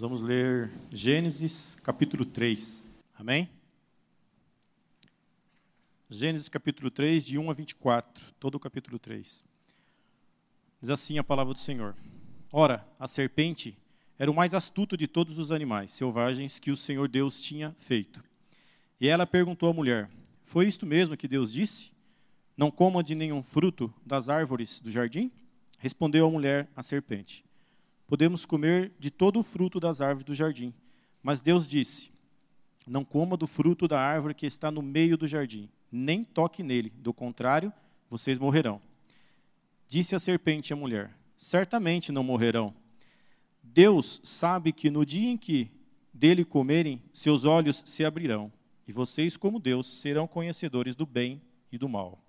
vamos ler Gênesis capítulo 3. Amém? Gênesis capítulo 3, de 1 a 24, todo o capítulo 3. Diz assim a palavra do Senhor: Ora, a serpente era o mais astuto de todos os animais selvagens que o Senhor Deus tinha feito. E ela perguntou à mulher: Foi isto mesmo que Deus disse? Não coma de nenhum fruto das árvores do jardim? Respondeu a mulher à serpente: Podemos comer de todo o fruto das árvores do jardim. Mas Deus disse: Não coma do fruto da árvore que está no meio do jardim, nem toque nele, do contrário, vocês morrerão. Disse a serpente à mulher: Certamente não morrerão. Deus sabe que no dia em que dele comerem, seus olhos se abrirão, e vocês, como Deus, serão conhecedores do bem e do mal.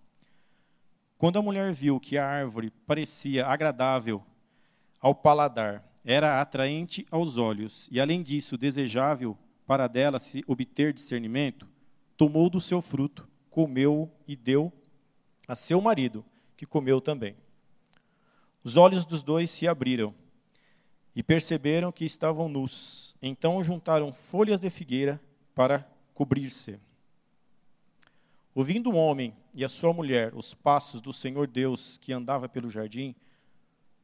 Quando a mulher viu que a árvore parecia agradável ao paladar, era atraente aos olhos e, além disso, desejável para dela se obter discernimento, tomou do seu fruto, comeu e deu a seu marido, que comeu também. Os olhos dos dois se abriram e perceberam que estavam nus. Então juntaram folhas de figueira para cobrir-se. Ouvindo o homem e a sua mulher os passos do Senhor Deus que andava pelo jardim,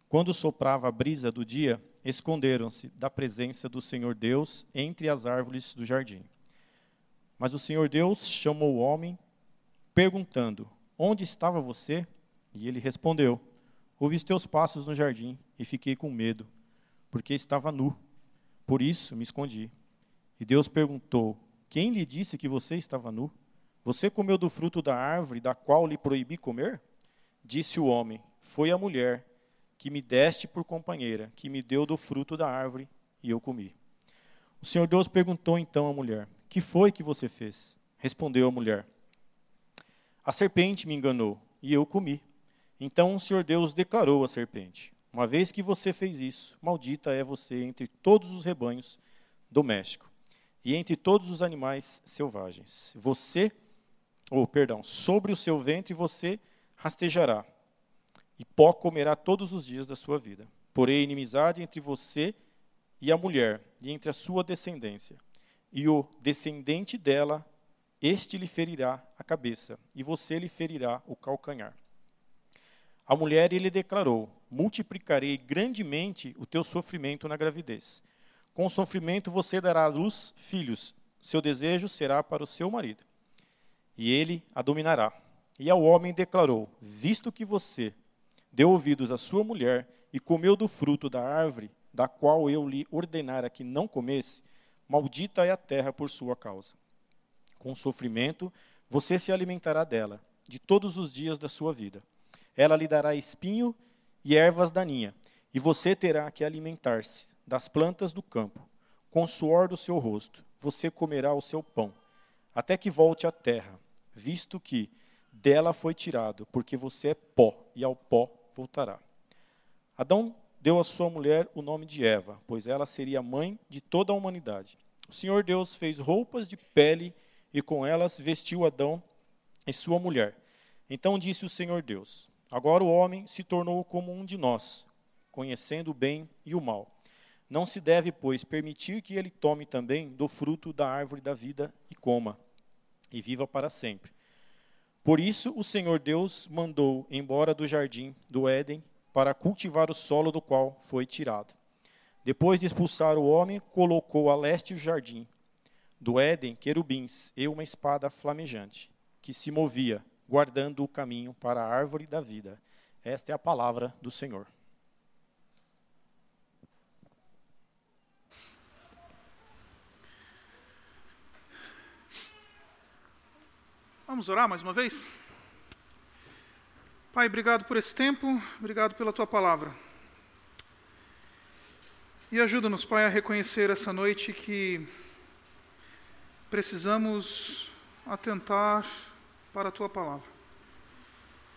quando soprava a brisa do dia, esconderam-se da presença do Senhor Deus entre as árvores do jardim. Mas o Senhor Deus chamou o homem, perguntando: Onde estava você? E ele respondeu: Ouvi os teus passos no jardim e fiquei com medo, porque estava nu. Por isso me escondi. E Deus perguntou: Quem lhe disse que você estava nu? Você comeu do fruto da árvore da qual lhe proibi comer? Disse o homem: Foi a mulher que me deste por companheira, que me deu do fruto da árvore e eu comi. O Senhor Deus perguntou então à mulher: Que foi que você fez? Respondeu a mulher: A serpente me enganou e eu comi. Então o Senhor Deus declarou à serpente: Uma vez que você fez isso, maldita é você entre todos os rebanhos domésticos e entre todos os animais selvagens. Você, ou oh, perdão, sobre o seu ventre você rastejará e pó comerá todos os dias da sua vida. Porém, inimizade entre você e a mulher, e entre a sua descendência. E o descendente dela, este lhe ferirá a cabeça, e você lhe ferirá o calcanhar. A mulher lhe declarou: Multiplicarei grandemente o teu sofrimento na gravidez. Com o sofrimento você dará à luz filhos. Seu desejo será para o seu marido, e ele a dominará. E ao homem declarou: Visto que você deu ouvidos à sua mulher e comeu do fruto da árvore, da qual eu lhe ordenara que não comesse, maldita é a terra por sua causa. Com sofrimento você se alimentará dela, de todos os dias da sua vida. Ela lhe dará espinho e ervas daninha, e você terá que alimentar-se das plantas do campo. Com o suor do seu rosto, você comerá o seu pão, até que volte à terra, visto que dela foi tirado, porque você é pó, e ao pó voltará. Adão deu à sua mulher o nome de Eva, pois ela seria mãe de toda a humanidade. O Senhor Deus fez roupas de pele e com elas vestiu Adão e sua mulher. Então disse o Senhor Deus: Agora o homem se tornou como um de nós, conhecendo o bem e o mal. Não se deve, pois, permitir que ele tome também do fruto da árvore da vida e coma, e viva para sempre. Por isso o Senhor Deus mandou embora do jardim do Éden para cultivar o solo do qual foi tirado. Depois de expulsar o homem, colocou a leste o jardim do Éden querubins e uma espada flamejante, que se movia, guardando o caminho para a árvore da vida. Esta é a palavra do Senhor. Vamos orar mais uma vez? Pai, obrigado por esse tempo, obrigado pela tua palavra. E ajuda-nos, Pai, a reconhecer essa noite que precisamos atentar para a tua palavra,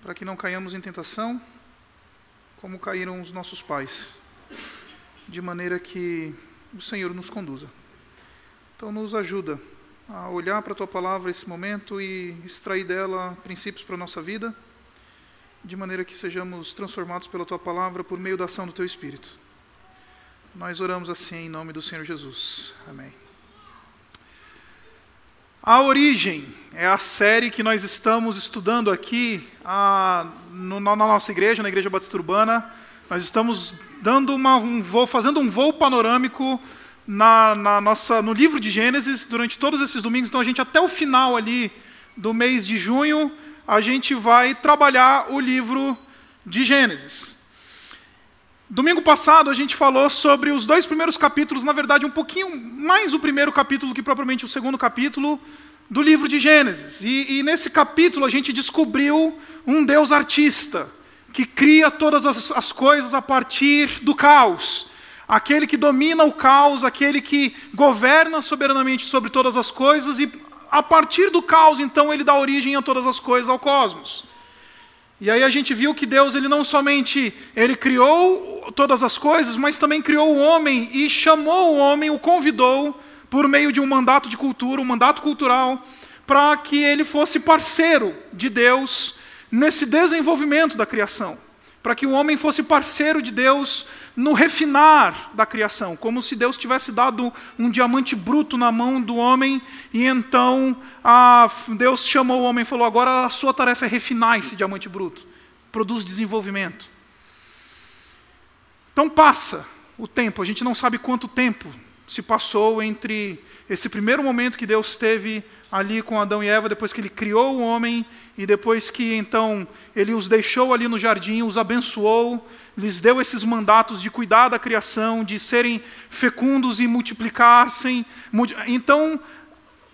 para que não caiamos em tentação, como caíram os nossos pais, de maneira que o Senhor nos conduza. Então, nos ajuda a olhar para a tua palavra esse momento e extrair dela princípios para a nossa vida, de maneira que sejamos transformados pela tua palavra por meio da ação do teu Espírito. Nós oramos assim em nome do Senhor Jesus. Amém. A Origem é a série que nós estamos estudando aqui a, no, na nossa igreja, na Igreja Batista Urbana. Nós estamos dando uma, um voo, fazendo um voo panorâmico na, na, nossa, no livro de Gênesis durante todos esses domingos. Então, a gente, até o final ali do mês de junho, a gente vai trabalhar o livro de Gênesis. Domingo passado a gente falou sobre os dois primeiros capítulos, na verdade, um pouquinho mais o primeiro capítulo que propriamente o segundo capítulo do livro de Gênesis. E, e nesse capítulo a gente descobriu um Deus artista, que cria todas as, as coisas a partir do caos. Aquele que domina o caos, aquele que governa soberanamente sobre todas as coisas, e a partir do caos, então, ele dá origem a todas as coisas ao cosmos. E aí a gente viu que Deus ele não somente ele criou todas as coisas, mas também criou o homem e chamou o homem, o convidou por meio de um mandato de cultura, um mandato cultural, para que ele fosse parceiro de Deus nesse desenvolvimento da criação, para que o homem fosse parceiro de Deus no refinar da criação, como se Deus tivesse dado um diamante bruto na mão do homem e então a, Deus chamou o homem e falou: agora a sua tarefa é refinar esse diamante bruto, produz desenvolvimento. Então passa o tempo, a gente não sabe quanto tempo se passou entre esse primeiro momento que Deus teve ali com Adão e Eva, depois que ele criou o homem e depois que então ele os deixou ali no jardim, os abençoou, lhes deu esses mandatos de cuidar da criação, de serem fecundos e multiplicassem. Então,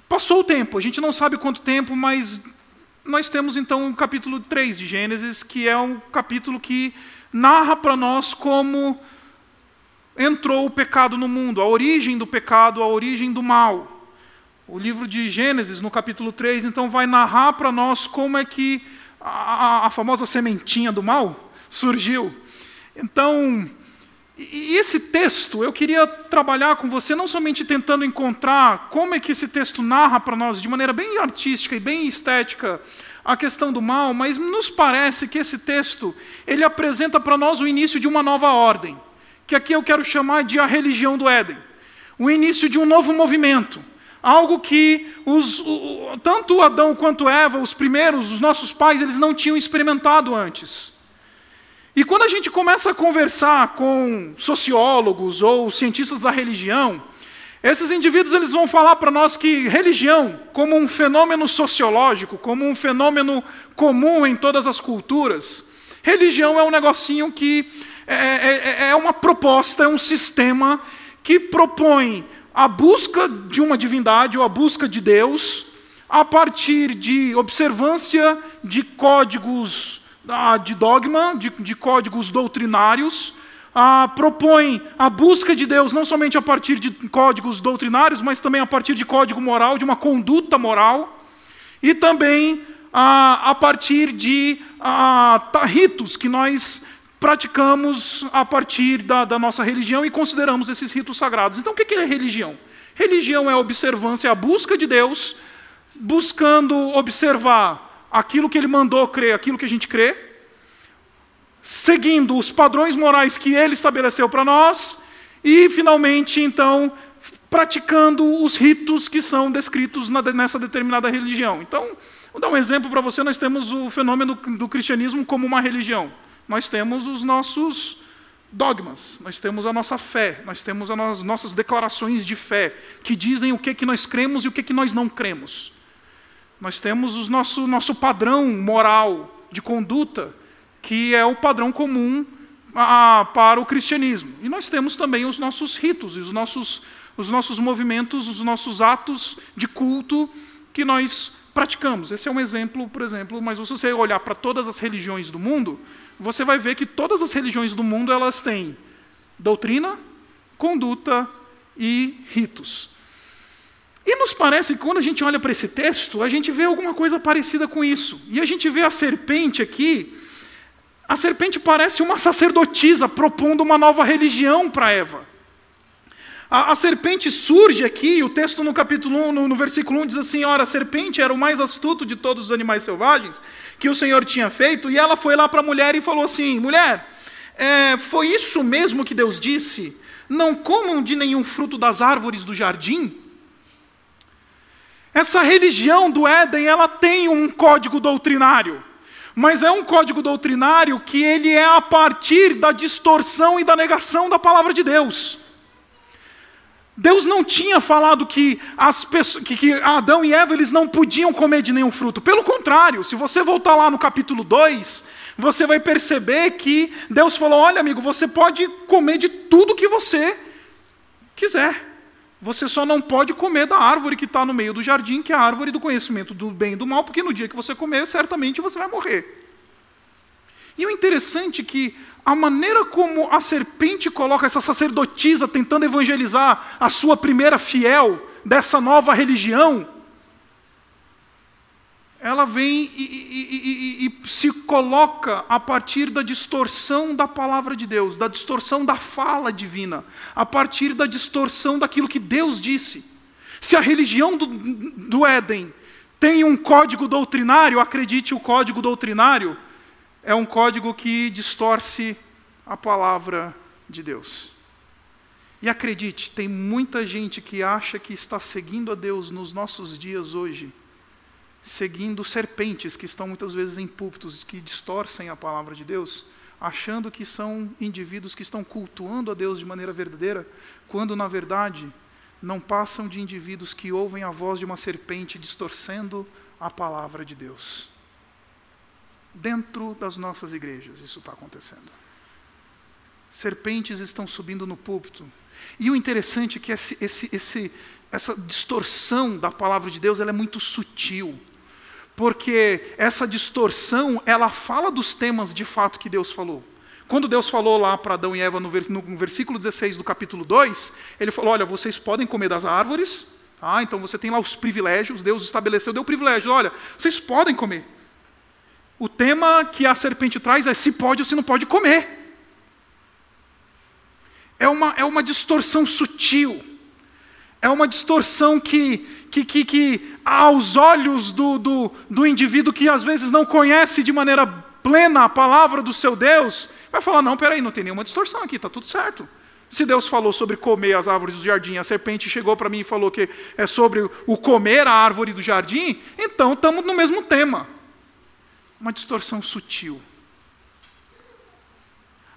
passou o tempo, a gente não sabe quanto tempo, mas nós temos então o capítulo 3 de Gênesis, que é um capítulo que narra para nós como entrou o pecado no mundo, a origem do pecado, a origem do mal. O livro de Gênesis, no capítulo 3, então, vai narrar para nós como é que a, a, famosa sementinha do mal surgiu. Então, e esse texto, eu queria trabalhar com você não somente tentando encontrar como é que esse texto narra para nós de maneira bem artística e bem estética a questão do mal, mas nos parece que esse texto, ele apresenta para nós o início de uma nova ordem, que aqui eu quero chamar de a religião do Éden. O início de um novo movimento algo que os, tanto Adão quanto Eva, os primeiros, os nossos pais, eles não tinham experimentado antes. E quando a gente começa a conversar com sociólogos ou cientistas da religião, esses indivíduos eles vão falar para nós que religião, como um fenômeno sociológico, como um fenômeno comum em todas as culturas, religião é um negocinho que é, é, é, é uma proposta, é um sistema que propõe a busca de uma divindade ou a busca de Deus a partir de observância de códigos ah, de dogma, de, de códigos doutrinários, ah, propõe a busca de Deus não somente a partir de códigos doutrinários, mas também a partir de código moral, de uma conduta moral, e também ah, a partir de ah, ritos que nós praticamos a partir da, da, nossa religião e consideramos esses ritos sagrados. Então, o que é religião? Religião é a observância, a busca de Deus, buscando observar aquilo que Ele mandou crer, aquilo que a gente crê, seguindo os padrões morais que Ele estabeleceu para nós, e, finalmente, então, praticando os ritos que são descritos na, nessa determinada religião. Então, vou dar um exemplo para você: nós temos o fenômeno do cristianismo como uma religião nós temos os nossos dogmas, nós temos a nossa fé, nós temos as nossas declarações de fé, que dizem o que, que nós cremos e o que, que nós não cremos. Nós temos o nosso, nosso padrão moral de conduta, que é o padrão comum a, para o cristianismo. E nós temos também os nossos ritos, os nossos, os nossos movimentos, os nossos atos de culto que nós praticamos. Esse é um exemplo, por exemplo, mas se você olhar para todas as religiões do mundo, você vai ver que todas as religiões do mundo elas têm doutrina, conduta e ritos. E nos parece que quando a gente olha para esse texto, a gente vê alguma coisa parecida com isso. E a gente vê a serpente aqui, a serpente parece uma sacerdotisa propondo uma nova religião para Eva. A, a, serpente surge aqui, o texto no capítulo 1, no, no versículo 1 diz assim: Ora, a serpente era o mais astuto de todos os animais selvagens que o Senhor tinha feito, e ela foi lá para a mulher e falou assim: Mulher, é, foi isso mesmo que Deus disse? não comam de nenhum fruto das árvores do jardim. Essa religião do Éden, ela tem um código doutrinário, mas é um código doutrinário que ele é a partir da distorção e da negação da palavra de Deus. Deus não tinha falado que, as pessoas, que, que, Adão e Eva eles não podiam comer de nenhum fruto. Pelo contrário, se você voltar lá no capítulo 2, você vai perceber que Deus falou: olha, amigo, você pode comer de tudo que você quiser. Você só não pode comer da árvore que está no meio do jardim, que é a árvore do conhecimento do bem e do mal, porque no dia que você comer, certamente você vai morrer. E o interessante é que a maneira como a serpente coloca essa sacerdotisa tentando evangelizar a sua primeira fiel dessa nova religião, ela vem e, e, e, e, se coloca a partir da distorção da palavra de Deus, da distorção da fala divina, a partir da distorção daquilo que Deus disse. Se a religião do, do Éden tem um código doutrinário, acredite, o código doutrinário é um código que distorce a palavra de Deus. E acredite, tem muita gente que acha que está seguindo a Deus nos nossos dias hoje, seguindo serpentes que estão muitas vezes em púlpitos que distorcem a palavra de Deus, achando que são indivíduos que estão cultuando a Deus de maneira verdadeira, quando na verdade não passam de indivíduos que ouvem a voz de uma serpente distorcendo a palavra de Deus. Dentro das nossas igrejas, isso está acontecendo serpentes estão subindo no púlpito. E o interessante é que esse, esse, esse, essa distorção da palavra de Deus ela é muito sutil. Porque essa distorção, ela fala dos temas de fato que Deus falou. Quando Deus falou lá para Adão e Eva no, versículo 16 do capítulo 2, ele falou: Olha, vocês podem comer das árvores, ah, então você tem lá os privilégios, Deus estabeleceu, deu privilégio, olha, vocês podem comer. O tema que a serpente traz é se pode ou se não pode comer é uma, é uma distorção sutil, é uma distorção que, que, que, que aos olhos do, do, do indivíduo que às vezes não conhece de maneira plena a palavra do seu Deus, vai falar: não, peraí, não tem nenhuma distorção aqui, está tudo certo. Se Deus falou sobre comer as árvores do jardim, a serpente chegou para mim e falou que é sobre o comer a árvore do jardim, então estamos no mesmo tema. Uma distorção sutil.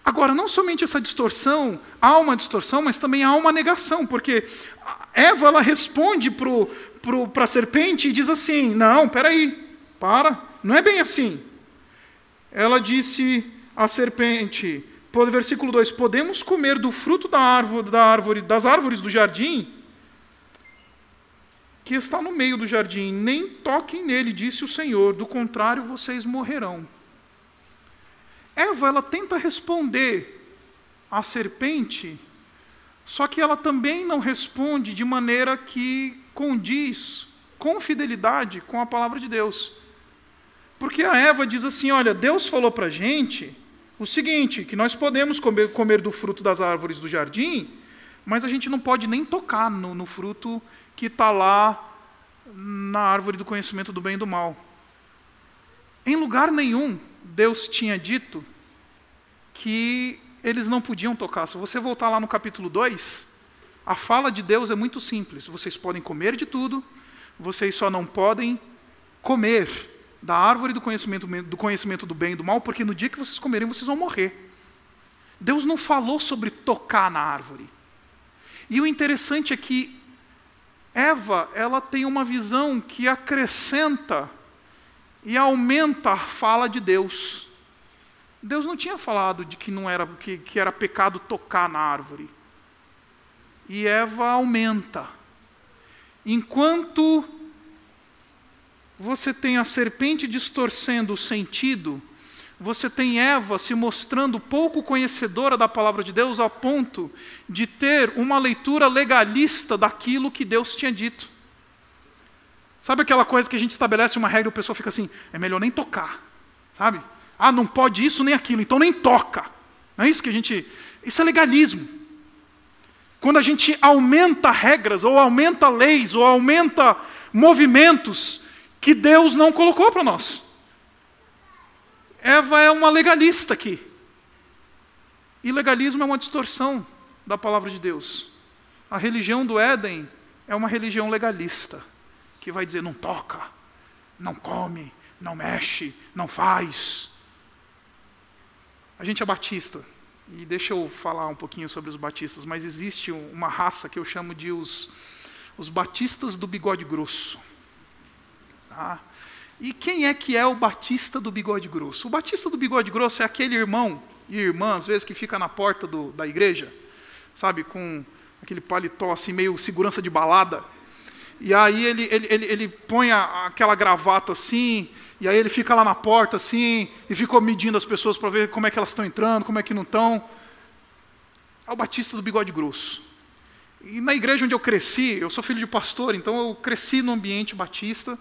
Agora, não somente essa distorção, há uma distorção, mas também há uma negação, porque Eva ela responde para a serpente e diz assim: Não, peraí, para, não é bem assim. Ela disse à serpente, versículo 2: Podemos comer do fruto da árvore, da árvore, das árvores do jardim, que está no meio do jardim, nem toquem nele, disse o Senhor, do contrário vocês morrerão. Eva ela tenta responder à serpente, só que ela também não responde de maneira que condiz com fidelidade com a palavra de Deus. Porque a Eva diz assim: olha, Deus falou para a gente o seguinte, que nós podemos comer, comer, do fruto das árvores do jardim, mas a gente não pode nem tocar no, no fruto que está lá na árvore do conhecimento do bem e do mal. Em lugar nenhum Deus tinha dito que eles não podiam tocar. Se você voltar lá no capítulo 2, a fala de Deus é muito simples. Vocês podem comer de tudo, vocês só não podem comer da árvore do conhecimento, do conhecimento do bem e do mal, porque no dia que vocês comerem, vocês vão morrer. Deus não falou sobre tocar na árvore. E o interessante é que Eva, ela tem uma visão que acrescenta e aumenta a fala de Deus. Deus não tinha falado de que não era que, que era pecado tocar na árvore. E Eva aumenta. Enquanto você tem a serpente distorcendo o sentido, você tem Eva se mostrando pouco conhecedora da palavra de Deus ao ponto de ter uma leitura legalista daquilo que Deus tinha dito. Sabe aquela coisa que a gente estabelece uma regra e o pessoal fica assim, é melhor nem tocar, sabe? Ah, não pode isso nem aquilo, então nem toca. Não é isso que a gente. Isso é legalismo. Quando a gente aumenta regras, ou aumenta leis, ou aumenta movimentos que Deus não colocou para nós. Eva é uma legalista aqui. E legalismo é uma distorção da palavra de Deus. A religião do Éden é uma religião legalista, que vai dizer: não toca, não come, não mexe, não faz. A gente é batista, e deixa eu falar um pouquinho sobre os batistas, mas existe uma raça que eu chamo de os, os batistas do bigode grosso. Tá? E quem é que é o batista do bigode grosso? O batista do bigode grosso é aquele irmão e irmã, às vezes, que fica na porta do, da igreja, sabe, com aquele paletó assim, meio segurança de balada. E aí ele, ele, ele, ele põe a, aquela gravata assim, e aí ele fica lá na porta assim, e fica medindo as pessoas para ver como é que elas estão entrando, como é que não estão. É o batista do bigode grosso. E na igreja onde eu cresci, eu sou filho de pastor, então eu cresci no ambiente batista.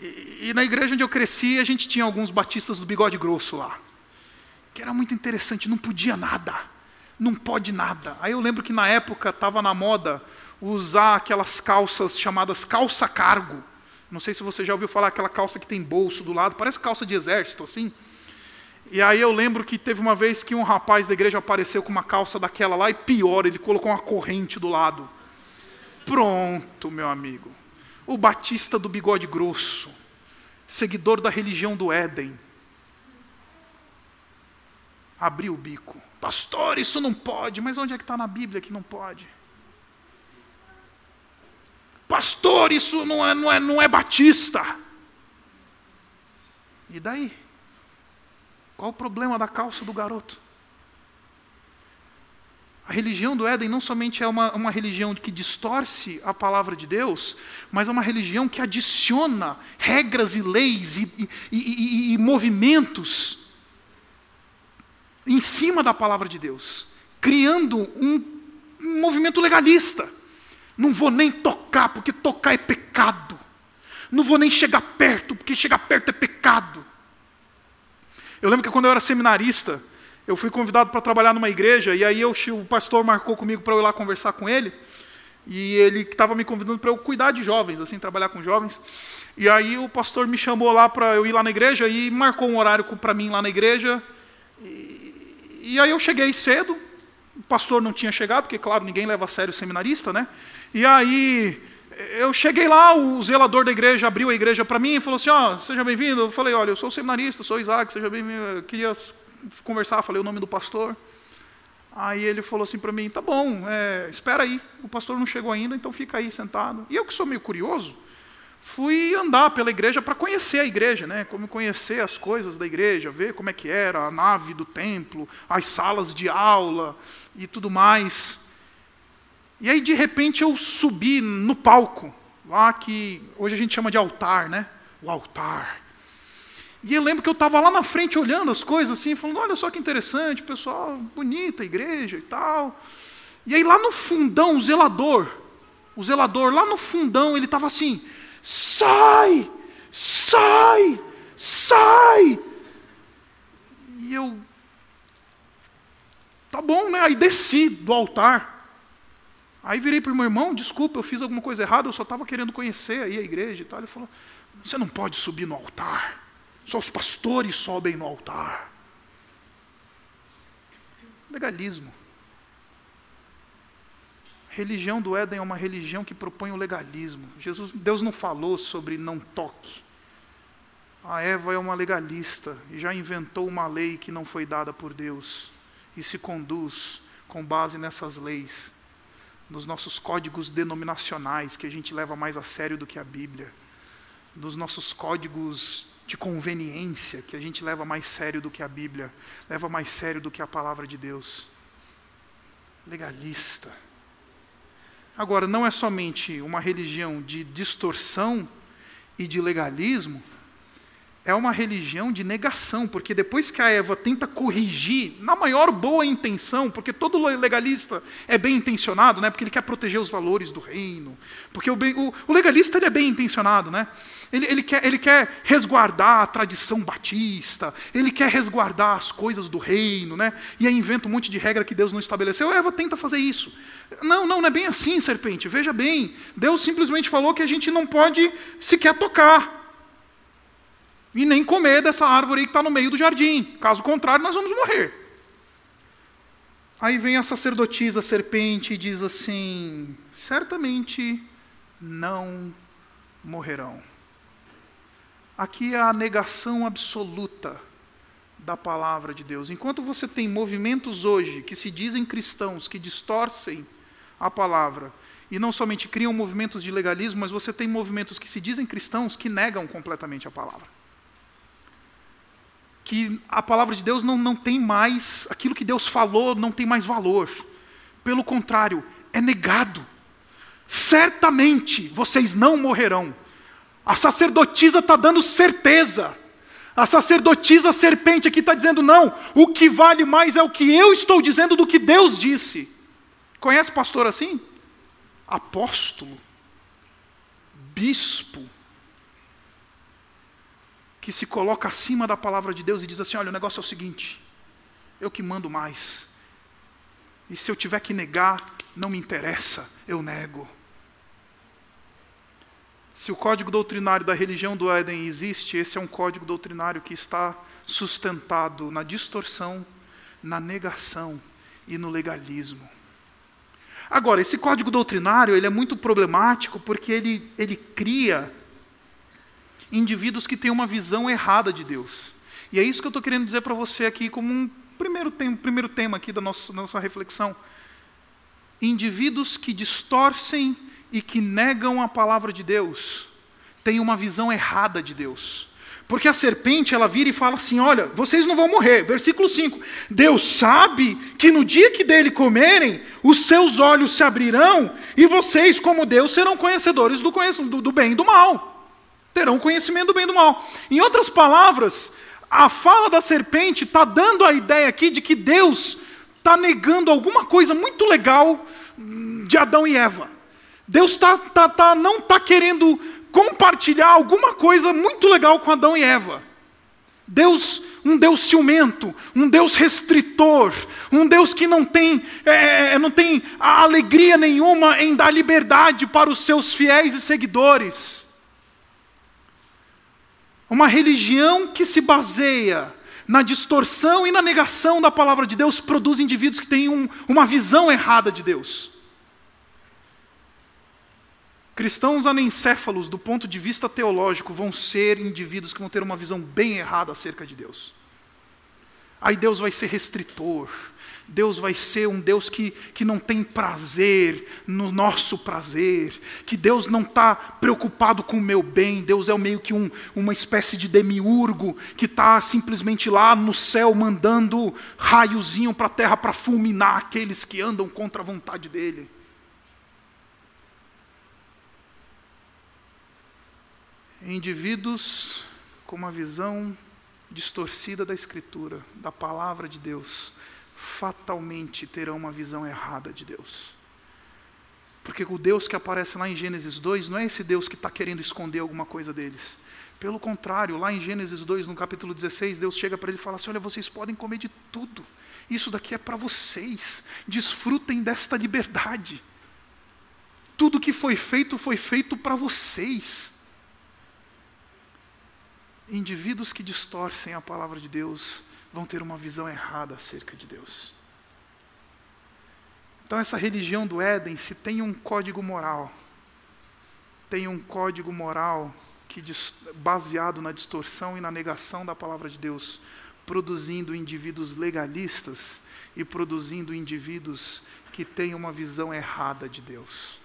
E, e na igreja onde eu cresci, a gente tinha alguns batistas do bigode grosso lá. Que era muito interessante, não podia nada. Não pode nada. Aí eu lembro que na época estava na moda usar aquelas calças chamadas calça cargo. Não sei se você já ouviu falar aquela calça que tem bolso do lado, parece calça de exército assim. E aí eu lembro que teve uma vez que um rapaz da igreja apareceu com uma calça daquela lá e pior, ele colocou uma corrente do lado. Pronto, meu amigo o batista do bigode grosso, seguidor da religião do Éden, abriu o bico. Pastor, isso não pode, mas onde é que está na Bíblia que não pode? Pastor, isso não é, não é, não é batista. E daí? Qual o problema da calça do garoto? A religião do Éden não somente é uma, uma religião que distorce a palavra de Deus, mas é uma religião que adiciona regras e leis e, e, e, e movimentos em cima da palavra de Deus, criando um, um movimento legalista. Não vou nem tocar, porque tocar é pecado. Não vou nem chegar perto, porque chegar perto é pecado. Eu lembro que quando eu era seminarista, eu fui convidado para trabalhar numa igreja, e aí eu, o pastor marcou comigo para eu ir lá conversar com ele, e ele estava me convidando para eu cuidar de jovens, assim, trabalhar com jovens. E aí o pastor me chamou lá para eu ir lá na igreja e marcou um horário para mim lá na igreja. E, e, aí eu cheguei cedo, o pastor não tinha chegado, porque claro, ninguém leva a sério o seminarista, né? E aí eu cheguei lá, o zelador da igreja abriu a igreja para mim e falou assim: "Ó, oh, seja bem-vindo". Eu falei: "Olha, eu sou seminarista, sou Isaac, seja bem-vindo. Queria conversar, falei o nome do pastor. Aí ele falou assim para mim: tá bom, é, espera aí, o pastor não chegou ainda, então fica aí sentado. E eu que sou meio curioso, fui andar pela igreja para conhecer a igreja, né? Como conhecer as coisas da igreja, ver como é que era a nave do templo, as salas de aula e tudo mais. E aí de repente eu subi no palco, lá que hoje a gente chama de altar, né? O altar. E eu lembro que eu estava lá na frente olhando as coisas assim, falando: olha só que interessante, pessoal, bonita igreja e tal. E aí lá no fundão, o zelador, o zelador lá no fundão, ele estava assim: sai, sai, sai. E eu, tá bom, né? Aí desci do altar. Aí virei para o meu irmão, desculpa, eu fiz alguma coisa errada, eu só estava querendo conhecer aí a igreja e tal. Ele falou: você não pode subir no altar. Só os pastores sobem no altar. Legalismo. Religião do Éden é uma religião que propõe o legalismo. Jesus, Deus não falou sobre não toque. A Eva é uma legalista e já inventou uma lei que não foi dada por Deus e se conduz com base nessas leis, nos nossos códigos denominacionais que a gente leva mais a sério do que a Bíblia, nos nossos códigos de conveniência que a gente leva mais sério do que a Bíblia, leva mais sério do que a palavra de Deus. Legalista. Agora, não é somente uma religião de distorção e de legalismo, é uma religião de negação, porque depois que a Eva tenta corrigir, na maior boa intenção, porque todo legalista é bem intencionado, né? porque ele quer proteger os valores do reino, porque o, o, o legalista ele é bem intencionado, né? ele, ele, quer, ele quer resguardar a tradição batista, ele quer resguardar as coisas do reino, né? e aí inventa um monte de regra que Deus não estabeleceu, a Eva tenta fazer isso. Não, não, não é bem assim, serpente, veja bem, Deus simplesmente falou que a gente não pode sequer tocar, e nem comer dessa árvore que está no meio do jardim. Caso contrário, nós vamos morrer. Aí vem a sacerdotisa, a serpente, e diz assim: certamente não morrerão. Aqui é a negação absoluta da palavra de Deus. Enquanto você tem movimentos hoje que se dizem cristãos, que distorcem a palavra, e não somente criam movimentos de legalismo, mas você tem movimentos que se dizem cristãos que negam completamente a palavra. Que a palavra de Deus não, não tem mais, aquilo que Deus falou não tem mais valor. Pelo contrário, é negado. Certamente vocês não morrerão. A sacerdotisa está dando certeza. A sacerdotisa serpente aqui está dizendo: não, o que vale mais é o que eu estou dizendo do que Deus disse. Conhece pastor assim? apóstolo, bispo, que se coloca acima da palavra de Deus e diz assim: olha, o negócio é o seguinte, eu que mando mais. E se eu tiver que negar, não me interessa, eu nego. Se o código doutrinário da religião do Éden existe, esse é um código doutrinário que está sustentado na distorção, na negação e no legalismo. Agora, esse código doutrinário ele é muito problemático porque ele, ele cria indivíduos que têm uma visão errada de Deus. E é isso que eu estou querendo dizer para você aqui como um primeiro tema, primeiro tema aqui da nossa, da nossa reflexão. Indivíduos que distorcem e que negam a palavra de Deus têm uma visão errada de Deus. Porque a serpente, ela vira e fala assim: Olha, vocês não vão morrer. Versículo 5: Deus sabe que no dia que dele comerem, os seus olhos se abrirão e vocês, como Deus, serão conhecedores do, do, do bem e do mal. Terão conhecimento do bem e do mal. Em outras palavras, a fala da serpente está dando a ideia aqui de que Deus está negando alguma coisa muito legal de Adão e Eva. Deus tá, tá, tá, não está querendo compartilhar alguma coisa muito legal com Adão e Eva. Deus, um Deus ciumento, um Deus restritor, um Deus que não tem, é, é não tem alegria nenhuma em dar liberdade para os seus fiéis e seguidores. Uma religião que se baseia na distorção e na negação da palavra de Deus produz indivíduos que têm um, uma visão errada de Deus. Cristãos anencéfalos, do ponto de vista teológico, vão ser indivíduos que vão ter uma visão bem errada acerca de Deus. Aí Deus vai ser restritor, Deus vai ser um Deus que, que não tem prazer no nosso prazer, que Deus não está preocupado com o meu bem, Deus é meio que um, uma espécie de demiurgo que está simplesmente lá no céu mandando raiozinho para a terra para fulminar aqueles que andam contra a vontade dEle. indivíduos com uma visão distorcida da Escritura, da palavra de Deus, fatalmente terão uma visão errada de Deus. Porque o Deus que aparece lá em Gênesis 2 não é esse Deus que está querendo esconder alguma coisa deles. Pelo contrário, lá em Gênesis 2, no capítulo 16, Deus chega para ele e fala assim: Olha, vocês podem comer de tudo, isso daqui é para vocês, desfrutem desta liberdade. Tudo que foi feito, foi feito para vocês indivíduos que distorcem a palavra de Deus vão ter uma visão errada acerca de Deus. Então, essa religião do Éden, se tem um código moral, tem um código moral que baseado na distorção e na negação da palavra de Deus, produzindo indivíduos legalistas e produzindo indivíduos que têm uma visão errada de Deus.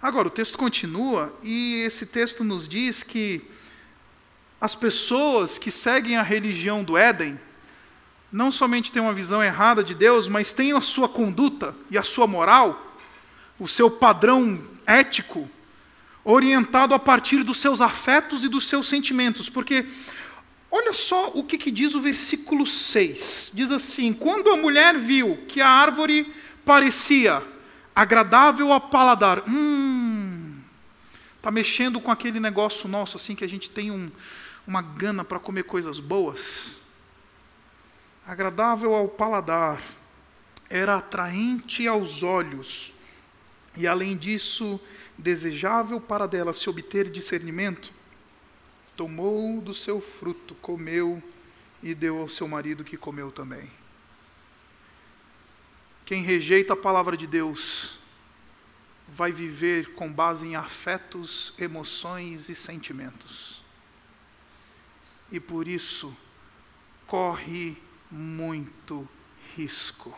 Agora, o texto continua e esse texto nos diz que as pessoas que seguem a religião do Éden não somente têm uma visão errada de Deus, mas têm a sua conduta e a sua moral, o seu padrão ético, orientado a partir dos seus afetos e dos seus sentimentos. Porque, olha só o que, que diz o versículo 6: diz assim: Quando a mulher viu que a árvore parecia agradável ao paladar, hum, está mexendo com aquele negócio nosso, assim, que a gente tem um uma gana para comer coisas boas, agradável ao paladar, era atraente aos olhos, e além disso, desejável para dela se obter discernimento, tomou do seu fruto, comeu e deu ao seu marido que comeu também. Quem rejeita a palavra de Deus vai viver com base em afetos, emoções e sentimentos. E por isso corre muito risco.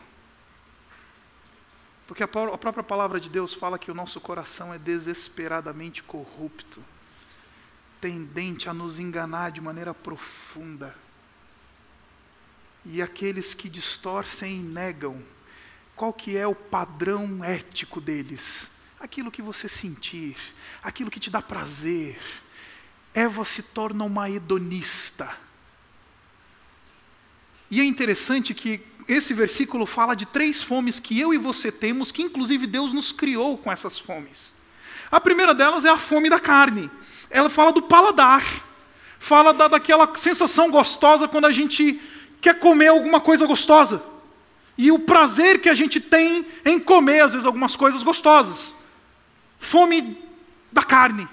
Porque a própria palavra de Deus fala que o nosso coração é desesperadamente corrupto, tendente a nos enganar de maneira profunda. E aqueles que distorcem e negam, qual que é o padrão ético deles? Aquilo que você sentir, aquilo que te dá prazer. Eva se torna uma hedonista. E é interessante que esse versículo fala de três fomes que eu e você temos, que inclusive Deus nos criou com essas fomes. A primeira delas é a fome da carne. Ela fala do paladar. Fala da, daquela sensação gostosa quando a gente quer comer alguma coisa gostosa. E o prazer que a gente tem em comer, às vezes, algumas coisas gostosas. Fome da carne.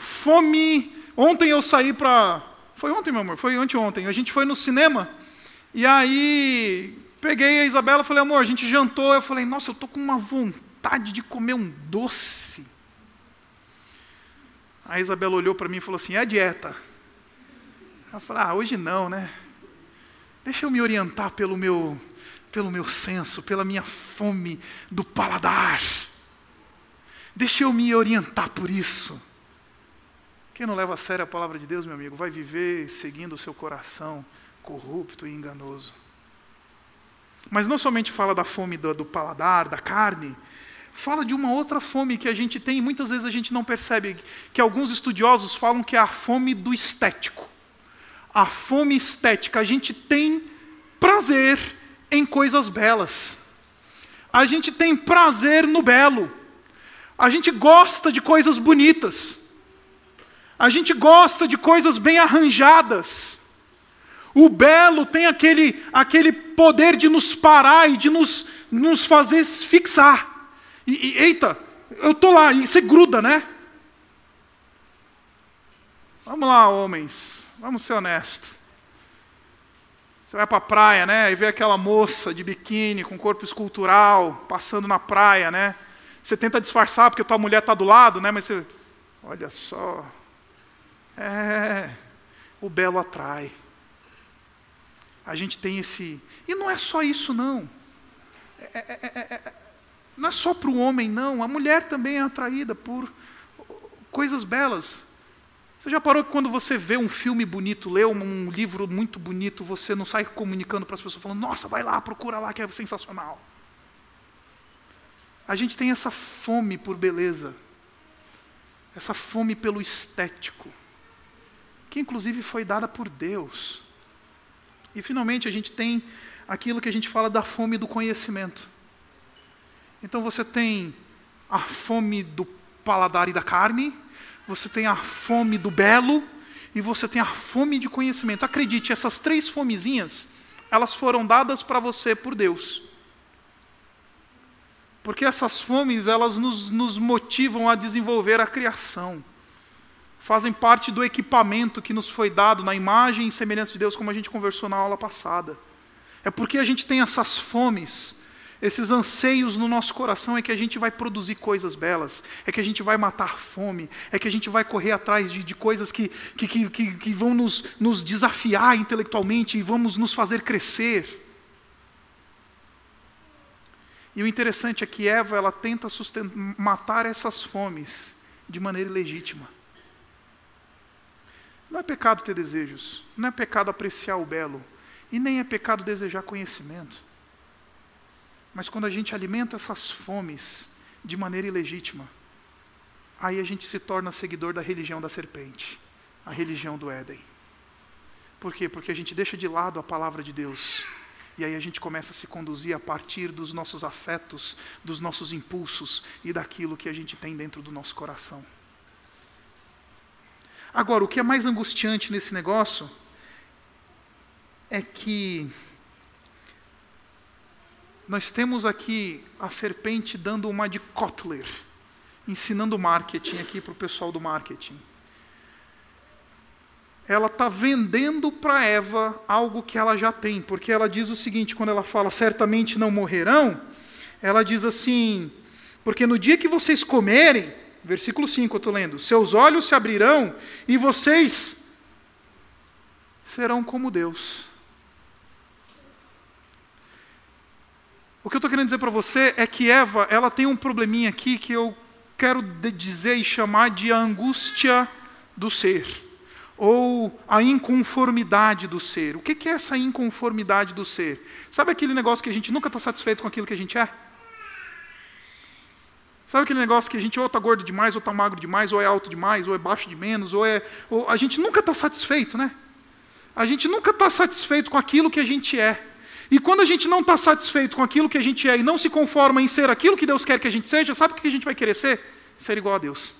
Fome. Ontem eu saí para. Foi ontem, meu amor? Foi anteontem. A gente foi no cinema. E aí peguei a Isabela falei, amor, a gente jantou. Eu falei, nossa, eu estou com uma vontade de comer um doce. A Isabela olhou para mim e falou assim: é dieta. Eu falei, ah, hoje não, né? Deixa eu me orientar pelo meu, pelo meu senso, pela minha fome do paladar. Deixa eu me orientar por isso. Quem não leva a sério a palavra de Deus, meu amigo, vai viver seguindo o seu coração corrupto e enganoso. Mas não somente fala da fome do, do paladar, da carne, fala de uma outra fome que a gente tem e muitas vezes a gente não percebe, que alguns estudiosos falam que é a fome do estético a fome estética. A gente tem prazer em coisas belas. A gente tem prazer no belo. A gente gosta de coisas bonitas. A gente gosta de coisas bem arranjadas. O belo tem aquele, aquele poder de nos parar e de nos, nos fazer fixar. E, e eita, eu estou lá, e você gruda, né? Vamos lá, homens. Vamos ser honestos. Você vai para a praia, né? E vê aquela moça de biquíni com corpo escultural passando na praia, né? Você tenta disfarçar porque tua mulher está do lado, né? Mas você, olha só, é, o belo atrai. A gente tem esse, e não é só isso não. É, é, é, é não é só para o homem não. A mulher também é atraída por coisas belas. Você já parou que quando você vê um filme bonito, lê um livro muito bonito, você não sai comunicando para as pessoas falando, nossa, vai lá, procura lá que é sensacional. A gente tem essa fome por beleza, essa fome pelo estético, que inclusive foi dada por Deus. E finalmente a gente tem aquilo que a gente fala da fome do conhecimento. Então você tem a fome do paladar e da carne, você tem a fome do belo e você tem a fome de conhecimento. Acredite, essas três fomezinhas, elas foram dadas para você por Deus. Porque essas fomes, elas nos, nos motivam a desenvolver a criação. Fazem parte do equipamento que nos foi dado na imagem e semelhança de Deus, como a gente conversou na aula passada. É porque a gente tem essas fomes esses anseios no nosso coração é que a gente vai produzir coisas belas, é que a gente vai matar fome, é que a gente vai correr atrás de, de coisas que, que, que, que, vão nos, nos desafiar intelectualmente e vamos nos fazer crescer. E o interessante é que Eva ela tenta matar essas fomes de maneira legítima. Não é pecado ter desejos, não é pecado apreciar o belo, e nem é pecado desejar conhecimento. Mas quando a gente alimenta essas fomes de maneira ilegítima, aí a gente se torna seguidor da religião da serpente, a religião do Éden. Por quê? Porque a gente deixa de lado a palavra de Deus. E aí a gente começa a se conduzir a partir dos nossos afetos, dos nossos impulsos e daquilo que a gente tem dentro do nosso coração. Agora, o que é mais angustiante nesse negócio é que nós temos aqui a serpente dando uma de Kotler, ensinando marketing aqui para o pessoal do marketing. ela está vendendo para Eva algo que ela já tem, porque ela diz o seguinte, quando ela fala certamente não morrerão, ela diz assim: porque no dia que vocês comerem, versículo 5 eu estou lendo, seus olhos se abrirão e vocês serão como Deus. O que eu estou querendo dizer para você é que Eva, ela tem um probleminha aqui que eu quero dizer e chamar de angústia do ser, ou a inconformidade do ser. O que é essa inconformidade do ser? Sabe aquele negócio que a gente nunca está satisfeito com aquilo que a gente é? Sabe aquele negócio que a gente ou está gordo demais, ou está magro demais, ou é alto demais, ou é baixo de menos, ou é. Ou a gente nunca está satisfeito, né? A gente nunca está satisfeito com aquilo que a gente é. E quando a gente não está satisfeito com aquilo que a gente é e não se conforma em ser aquilo que Deus quer que a gente seja, sabe o que a gente vai querer ser? Ser igual a Deus.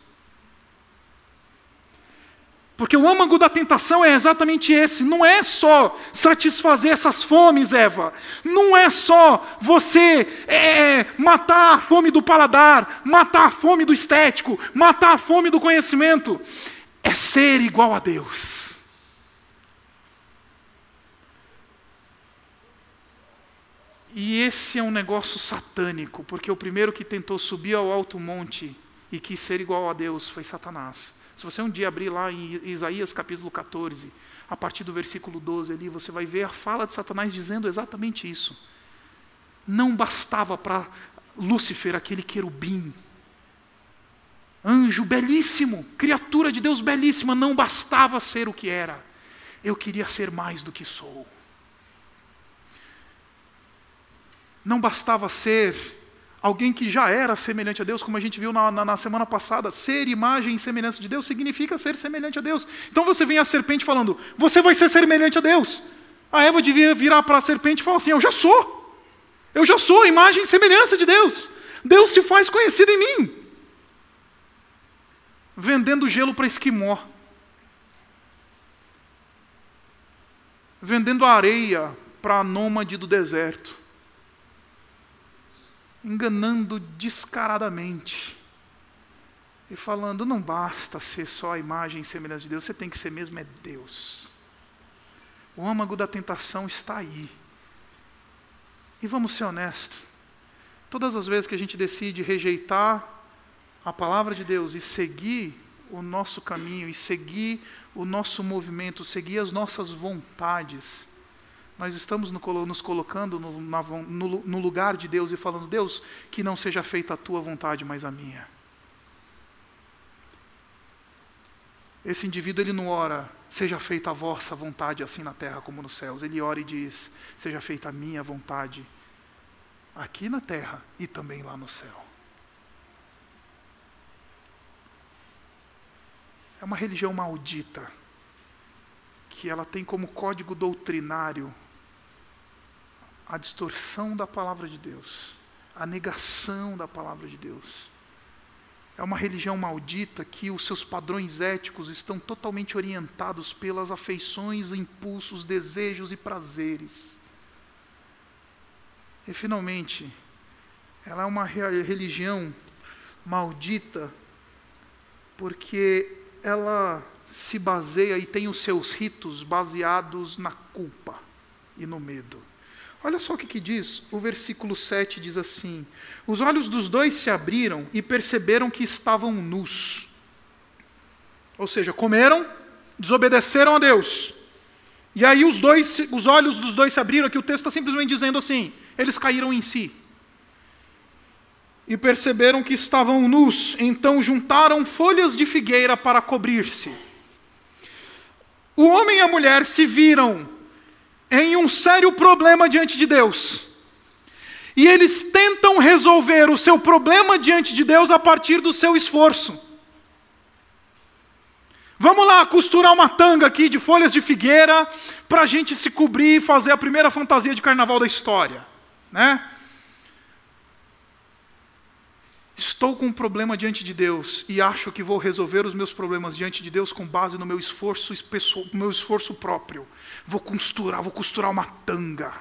Porque o âmago da tentação é exatamente esse. Não é só satisfazer essas fomes, Eva. Não é só você é, matar a fome do paladar, matar a fome do estético, matar a fome do conhecimento. É ser igual a Deus. E esse é um negócio satânico, porque o primeiro que tentou subir ao alto monte e quis ser igual a Deus foi Satanás. Se você um dia abrir lá em Isaías capítulo 14, a partir do versículo 12 ali, você vai ver a fala de Satanás dizendo exatamente isso. Não bastava para Lúcifer, aquele querubim, anjo belíssimo, criatura de Deus belíssima, não bastava ser o que era. Eu queria ser mais do que sou. Não bastava ser alguém que já era semelhante a Deus, como a gente viu na, na, na, semana passada. Ser imagem e semelhança de Deus significa ser semelhante a Deus. Então você vem a serpente falando, você vai ser semelhante a Deus. A Eva devia virar para a serpente e falar assim: Eu já sou. Eu já sou imagem e semelhança de Deus. Deus se faz conhecido em mim. Vendendo gelo para esquimó. Vendendo areia para nômade do deserto enganando descaradamente e falando: não basta ser só a imagem e semelhança de Deus, você tem que ser mesmo é Deus. O âmago da tentação está aí. E vamos ser honestos: todas as vezes que a gente decide rejeitar a palavra de Deus e seguir o nosso caminho, e seguir o nosso movimento, seguir as nossas vontades, nós estamos nos colocando no, lugar de Deus e falando: Deus, que não seja feita a tua vontade, mas a minha. Esse indivíduo ele não ora, seja feita a vossa vontade, assim na terra como nos céus. Ele ora e diz: seja feita a minha vontade, aqui na terra e também lá no céu. É uma religião maldita, que ela tem como código doutrinário a distorção da palavra de Deus, a negação da palavra de Deus. É uma religião maldita que os seus padrões éticos estão totalmente orientados pelas afeições, impulsos, desejos e prazeres. E finalmente, ela é uma religião maldita porque ela se baseia e tem os seus ritos baseados na culpa e no medo. Olha só o que, que, diz, o versículo 7 diz assim: Os olhos dos dois se abriram e perceberam que estavam nus. Ou seja, comeram, desobedeceram a Deus. E aí os dois, os olhos dos dois se abriram, aqui o texto está simplesmente dizendo assim: eles caíram em si. E perceberam que estavam nus, então juntaram folhas de figueira para cobrir-se. O homem e a mulher se viram em um sério problema diante de Deus. E eles tentam resolver o seu problema diante de Deus a partir do seu esforço. Vamos lá costurar uma tanga aqui de folhas de figueira para a gente se cobrir e fazer a primeira fantasia de carnaval da história, né? Estou com um problema diante de Deus e acho que vou resolver os meus problemas diante de Deus com base no meu esforço, meu esforço próprio. Vou costurar, vou costurar uma tanga.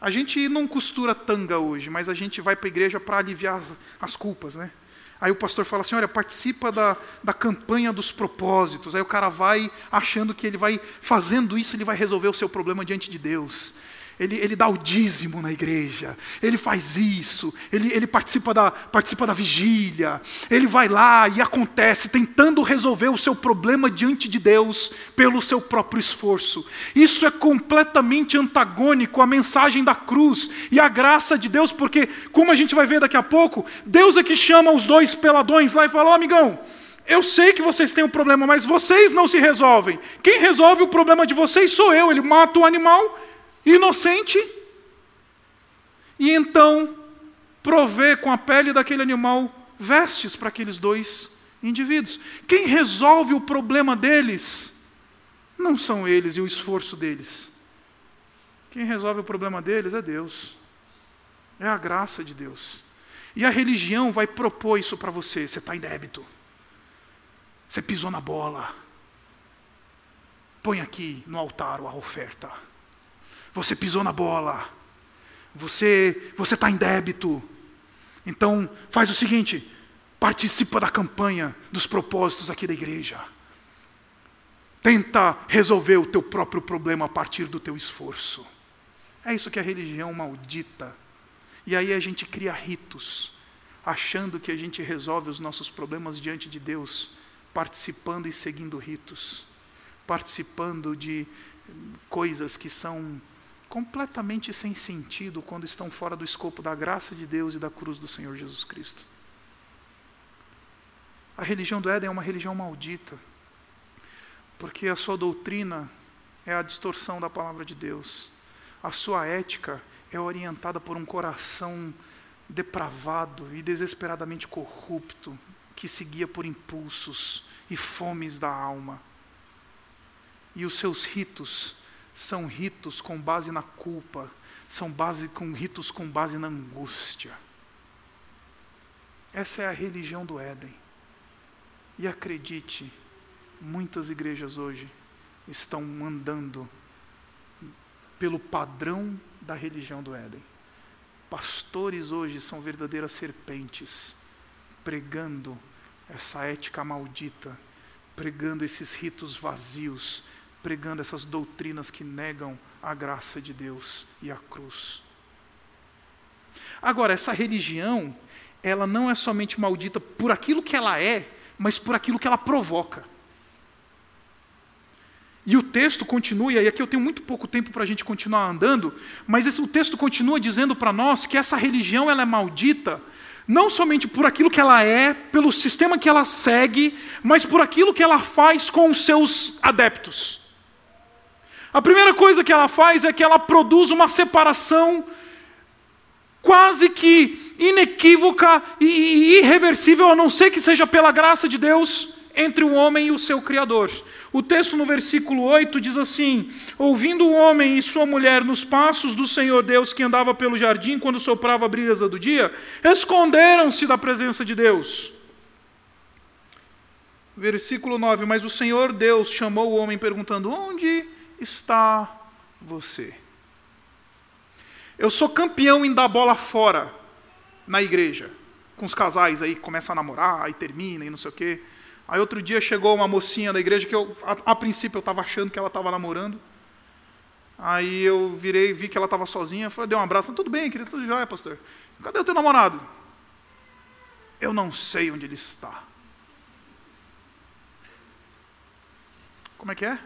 A gente não costura tanga hoje, mas a gente vai para a igreja para aliviar as culpas, né? Aí o pastor fala assim: olha, participa da, da campanha dos propósitos. Aí o cara vai achando que ele vai fazendo isso, ele vai resolver o seu problema diante de Deus ele, ele dá o dízimo na igreja, ele faz isso, ele, ele participa, da, participa da vigília, ele vai lá e acontece, tentando resolver o seu problema diante de Deus pelo seu próprio esforço. Isso é completamente antagônico à mensagem da cruz e à graça de Deus, porque, como a gente vai ver daqui a pouco, Deus é que chama os dois peladões lá e fala: Ó, oh, amigão. Eu sei que vocês têm um problema, mas vocês não se resolvem. Quem resolve o problema de vocês sou eu. Ele mata o animal inocente, e então provê com a pele daquele animal vestes para aqueles dois indivíduos. Quem resolve o problema deles não são eles e o esforço deles. Quem resolve o problema deles é Deus. É a graça de Deus. E a religião vai propor isso para você. Você está em débito. Você pisou na bola. Põe aqui no altar a oferta. Você pisou na bola. Você você está em débito. Então faz o seguinte: participa da campanha dos propósitos aqui da igreja. Tenta resolver o teu próprio problema a partir do teu esforço. É isso que a religião maldita. E aí a gente cria ritos, achando que a gente resolve os nossos problemas diante de Deus, participando e seguindo ritos, participando de coisas que são completamente sem sentido quando estão fora do escopo da graça de Deus e da cruz do Senhor Jesus Cristo. A religião do Éden é uma religião maldita, porque a sua doutrina é a distorção da palavra de Deus, a sua ética é orientada por um coração depravado e desesperadamente corrupto, que seguia por impulsos e fomes da alma. E os seus ritos são ritos com base na culpa, são base com ritos com base na angústia. Essa é a religião do Éden. E acredite, muitas igrejas hoje estão andando pelo padrão da religião do Éden. Pastores hoje são verdadeiras serpentes, pregando essa ética maldita, pregando esses ritos vazios, pregando essas doutrinas que negam a graça de Deus e a cruz. Agora, essa religião, ela não é somente maldita por aquilo que ela é, mas por aquilo que ela provoca. E o texto continua, e aqui eu tenho muito pouco tempo para a gente continuar andando, mas esse, o texto continua dizendo para nós que essa religião ela é maldita, não somente por aquilo que ela é, pelo sistema que ela segue, mas por aquilo que ela faz com os seus adeptos. A primeira coisa que ela faz é que ela produz uma separação quase que inequívoca e irreversível, a não ser que seja pela graça de Deus, entre o homem e o seu Criador. O texto no versículo 8 diz assim: Ouvindo o homem e sua mulher nos passos do Senhor Deus que andava pelo jardim quando soprava a brisa do dia, esconderam-se da presença de Deus. Versículo 9: Mas o Senhor Deus chamou o homem perguntando: Onde está você? Eu sou campeão em dar bola fora na igreja, com os casais aí que começam a namorar e terminam e não sei o quê. Aí outro dia chegou uma mocinha da igreja que eu, a, a princípio eu estava achando que ela estava namorando. Aí eu virei, vi que ela estava sozinha, falei, dei um abraço, tudo bem, querido, tudo jóia, pastor. Cadê o teu namorado? Eu não sei onde ele está. Como é que é?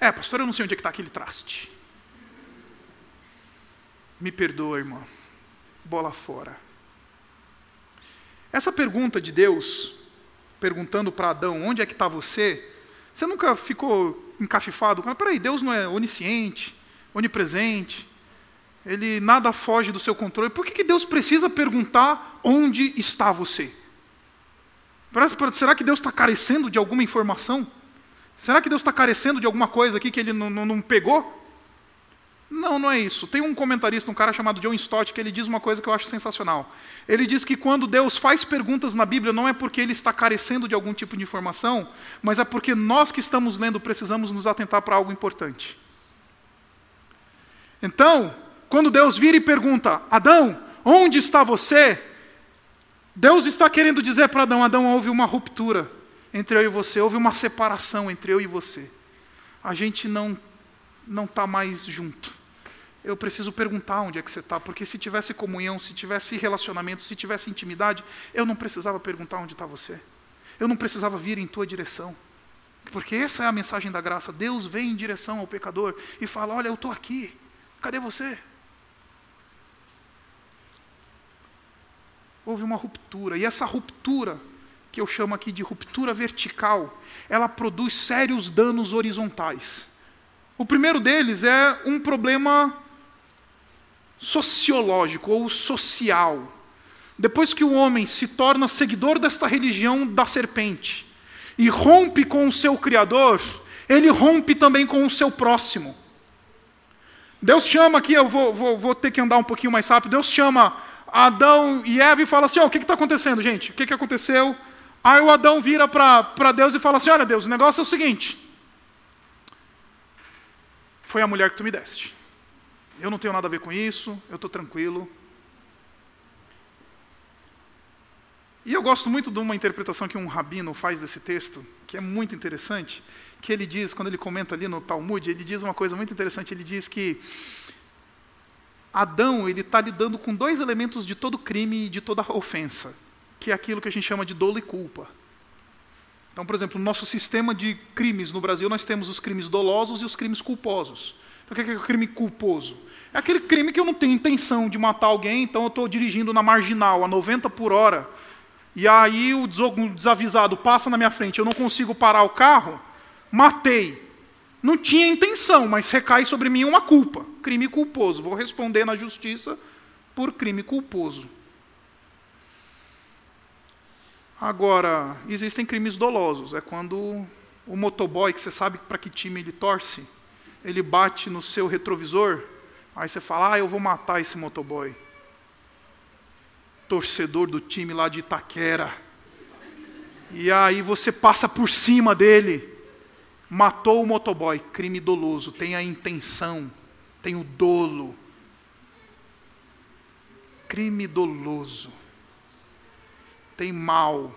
É, pastor, eu não sei onde é que está aquele traste. Me perdoa, irmão. Bola fora. Essa pergunta de Deus, perguntando para Adão, onde é que está você? Você nunca ficou encafifado? Peraí, Deus não é onisciente, onipresente, ele nada foge do seu controle. Por que, que Deus precisa perguntar onde está você? Será que Deus está carecendo de alguma informação? Será que Deus está carecendo de alguma coisa aqui que ele não, não, não, pegou? Não, não é isso. Tem um comentarista, um cara chamado John Stott, que ele diz uma coisa que eu acho sensacional. Ele diz que quando Deus faz perguntas na Bíblia, não é porque ele está carecendo de algum tipo de informação, mas é porque nós que estamos lendo precisamos nos atentar para algo importante. Então, quando Deus vira e pergunta, Adão, onde está você? Deus está querendo dizer para Adão: Adão, houve uma ruptura entre eu e você, houve uma separação entre eu e você. A gente não não está mais junto. Eu preciso perguntar onde é que você está, porque se tivesse comunhão, se tivesse relacionamento, se tivesse intimidade, eu não precisava perguntar onde está você. Eu não precisava vir em tua direção. Porque essa é a mensagem da graça. Deus vem em direção ao pecador e fala: Olha, eu estou aqui, cadê você? houve uma ruptura. E essa ruptura, que eu chamo aqui de ruptura vertical, ela produz sérios danos horizontais. O primeiro deles é um problema sociológico ou social. Depois que o homem se torna seguidor desta religião da serpente e rompe com o seu Criador, ele rompe também com o seu próximo. Deus chama aqui, eu vou, vou, vou ter que andar um pouquinho mais rápido. Deus chama Adão e Eva e fala assim: oh, o que está acontecendo, gente? O que, que aconteceu? Aí o Adão vira para Deus e fala assim: olha, Deus, o negócio é o seguinte. Foi a mulher que tu me deste. Eu não tenho nada a ver com isso, eu estou tranquilo. E eu gosto muito de uma interpretação que um rabino faz desse texto, que é muito interessante, que ele diz, quando ele comenta ali no Talmud, ele diz uma coisa muito interessante, ele diz que Adão ele está lidando com dois elementos de todo crime e de toda ofensa, que é aquilo que a gente chama de dolo e culpa. Então, por exemplo, no nosso sistema de crimes no Brasil, nós temos os crimes dolosos e os crimes culposos. Então, o que é o crime culposo? É aquele crime que eu não tenho intenção de matar alguém, então eu estou dirigindo na marginal a 90 por hora, e aí o desavisado passa na minha frente, eu não consigo parar o carro, matei. Não tinha intenção, mas recai sobre mim uma culpa, crime culposo. Vou responder na justiça por crime culposo. Agora, existem crimes dolosos. É quando o motoboy, que você sabe para que time ele torce, ele bate no seu retrovisor, aí você fala: Ah, eu vou matar esse motoboy. Torcedor do time lá de Itaquera. E aí você passa por cima dele Matou o motoboy, crime doloso, tem a intenção, tem o dolo. Crime doloso. Tem mal.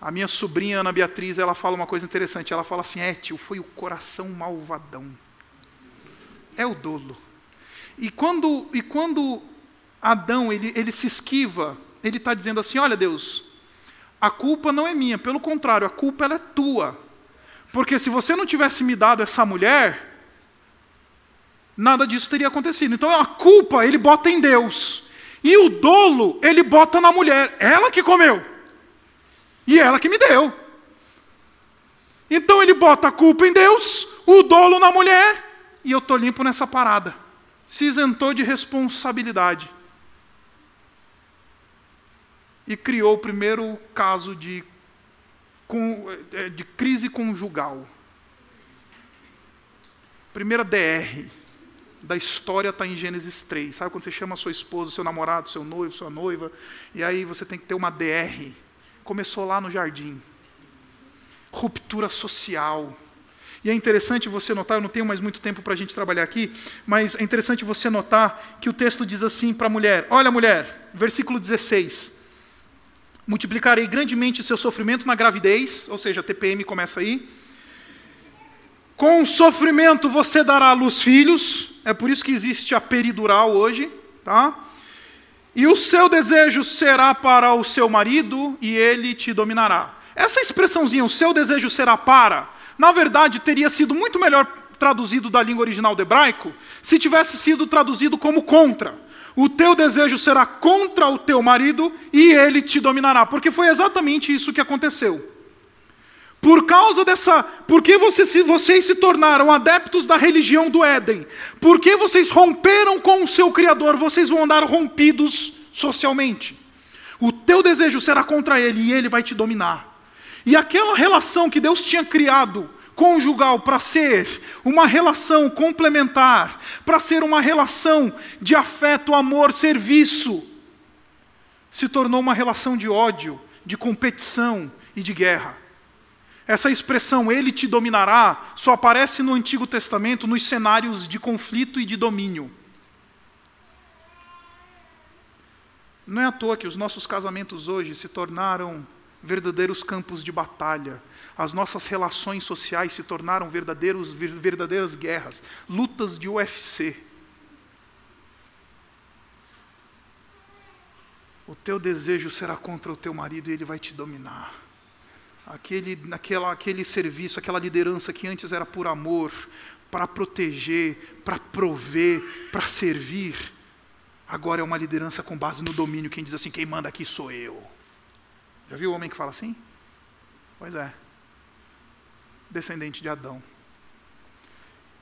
A minha sobrinha Ana Beatriz, ela fala uma coisa interessante. Ela fala assim: É, tio, foi o coração malvadão. É o dolo. E quando, e quando Adão ele, ele se esquiva, ele está dizendo assim: Olha, Deus, a culpa não é minha, pelo contrário, a culpa é tua. Porque se você não tivesse me dado essa mulher, nada disso teria acontecido. Então a culpa ele bota em Deus. E o dolo ele bota na mulher. Ela que comeu. E ela que me deu. Então ele bota a culpa em Deus, o dolo na mulher, e eu estou limpo nessa parada. Se isentou de responsabilidade. E criou o primeiro caso de é, de crise conjugal. Primeira DR da história está em Gênesis 3. Sabe quando você chama sua esposa, seu namorado, seu noivo, sua noiva, e aí você tem que ter uma DR. Começou lá no jardim. Ruptura social. E é interessante você notar, eu não tenho mais muito tempo para a gente trabalhar aqui, mas é interessante você notar que o texto diz assim para a mulher: Olha, mulher, versículo 16 multiplicarei grandemente seu sofrimento na gravidez, ou seja, TPM começa aí. Com sofrimento você dará à luz filhos, é por isso que existe a peridural hoje, tá? E o seu desejo será para o seu marido e ele te dominará. Essa expressãozinha, o seu desejo será para, na verdade teria sido muito melhor traduzido da língua original do hebraico se tivesse sido traduzido como contra o teu desejo será contra o teu marido e ele te dominará. Porque foi exatamente isso que aconteceu. Por causa dessa. Porque vocês, vocês se tornaram adeptos da religião do Éden. Porque vocês romperam com o seu Criador, vocês vão andar rompidos socialmente. O teu desejo será contra ele e ele vai te dominar. E aquela relação que Deus tinha criado conjugal para ser uma relação complementar, para ser uma relação de afeto, amor, serviço, se tornou uma relação de ódio, de competição e de guerra. Essa expressão, ele te dominará, só aparece no Antigo Testamento nos cenários de conflito e de domínio. Não é à toa que os nossos casamentos hoje se tornaram verdadeiros campos de batalha. As nossas relações sociais se tornaram verdadeiros, verdadeiras guerras, lutas de UFC. O teu desejo será contra o teu marido e ele vai te dominar. Aquele, aquela, aquele serviço, aquela liderança que antes era por amor, para proteger, para prover, para servir, agora é uma liderança com base no domínio. Quem diz assim, quem manda aqui sou eu. Já viu o homem que fala assim? Pois é. Descendente de Adão.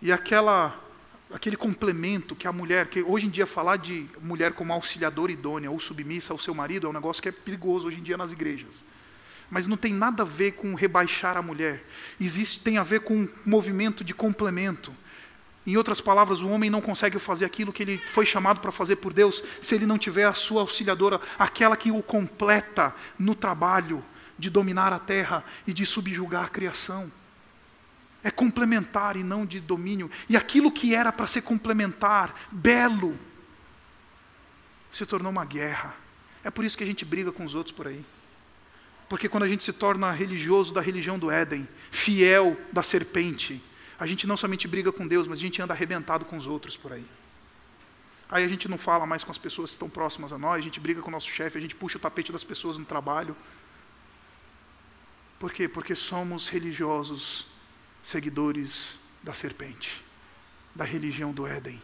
E aquela aquele complemento que a mulher, que hoje em dia falar de mulher como auxiliadora idônea ou submissa ao seu marido é um negócio que é perigoso hoje em dia nas igrejas. Mas não tem nada a ver com rebaixar a mulher. Existe tem a ver com um movimento de complemento. Em outras palavras, o homem não consegue fazer aquilo que ele foi chamado para fazer por Deus se ele não tiver a sua auxiliadora, aquela que o completa no trabalho de dominar a terra e de subjugar a criação. É complementar e não de domínio. E aquilo que era para ser complementar, belo, se tornou uma guerra. É por isso que a gente briga com os outros por aí. Porque quando a gente se torna religioso da religião do Éden, fiel da serpente, a gente não somente briga com Deus, mas a gente anda arrebentado com os outros por aí. Aí a gente não fala mais com as pessoas que estão próximas a nós, a gente briga com o nosso chefe, a gente puxa o tapete das pessoas no trabalho. Por quê? Porque somos religiosos, seguidores da serpente, da religião do Éden,